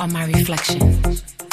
on my reflection.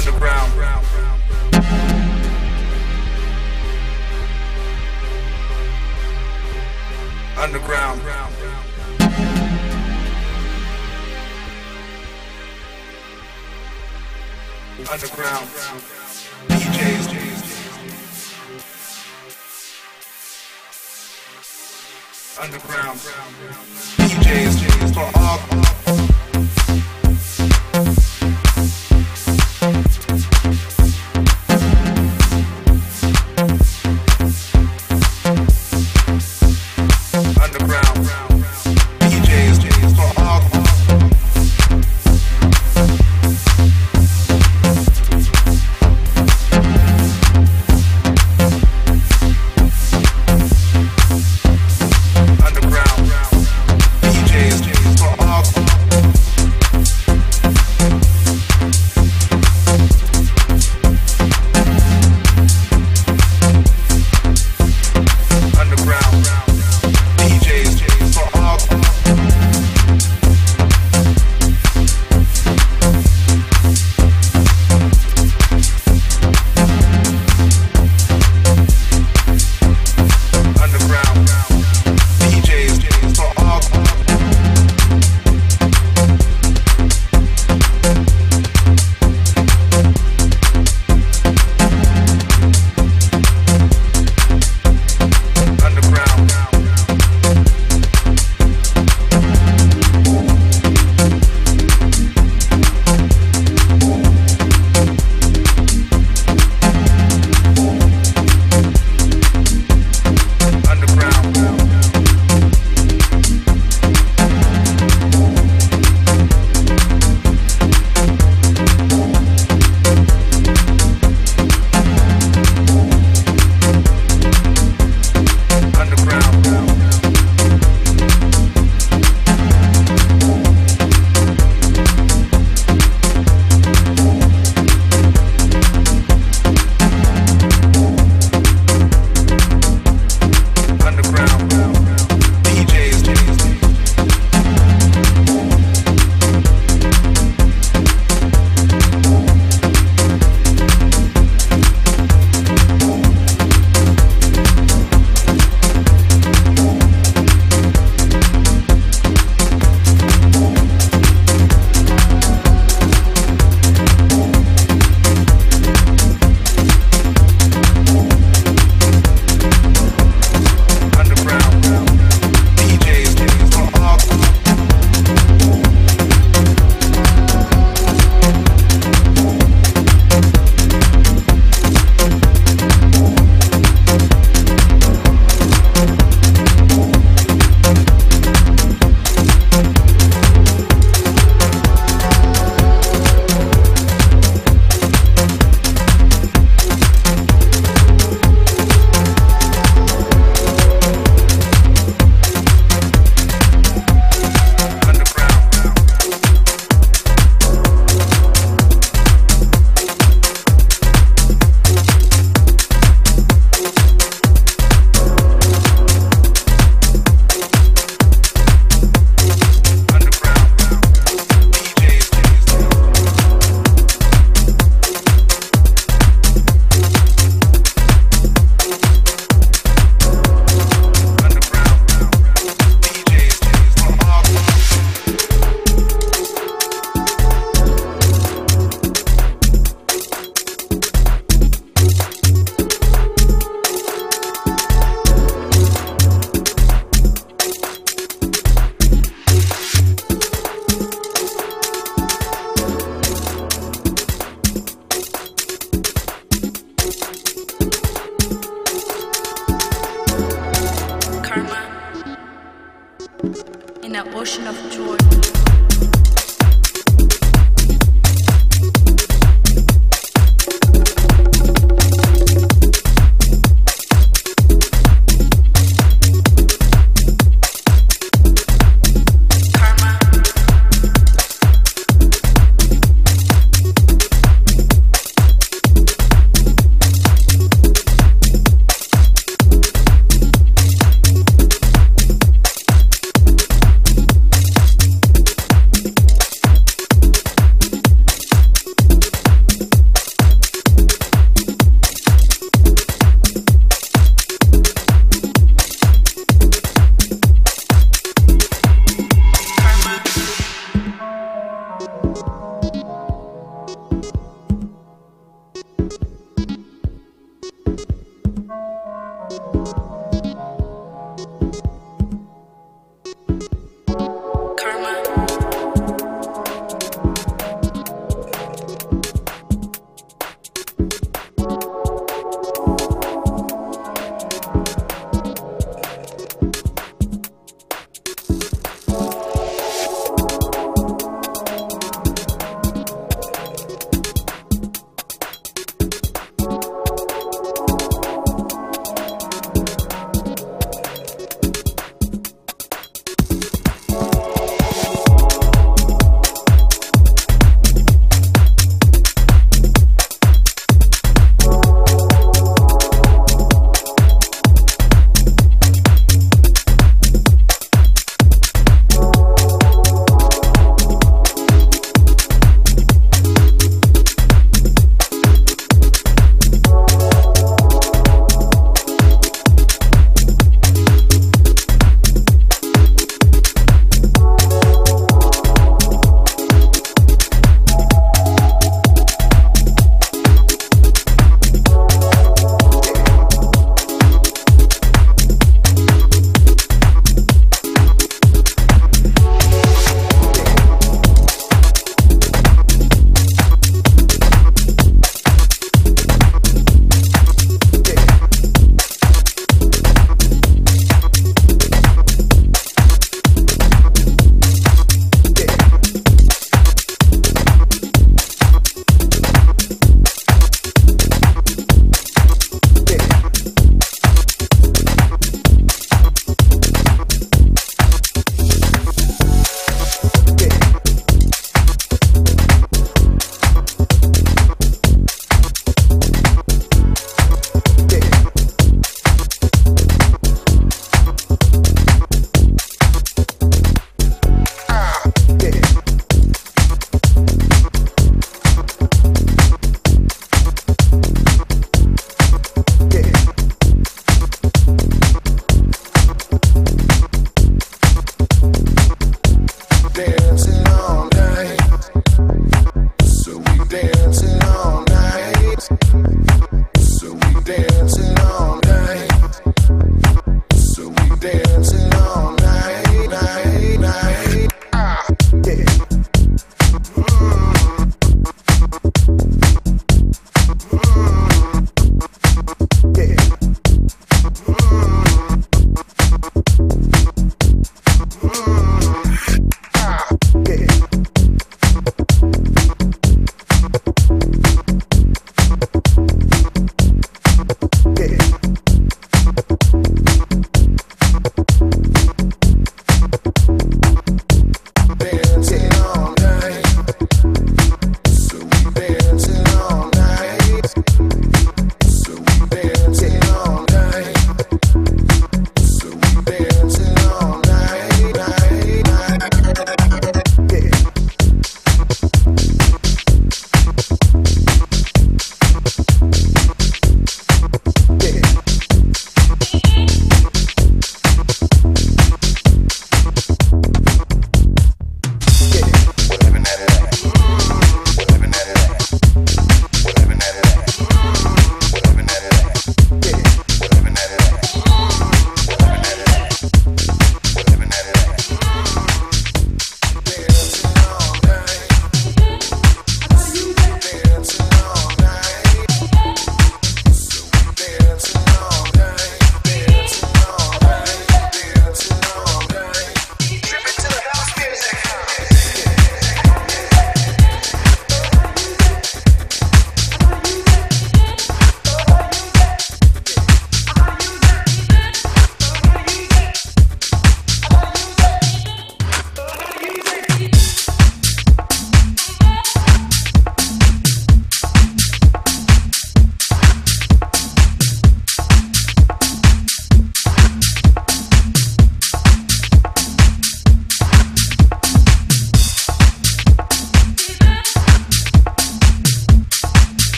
underground. Underground. Underground. DJs. Underground. DJs for all.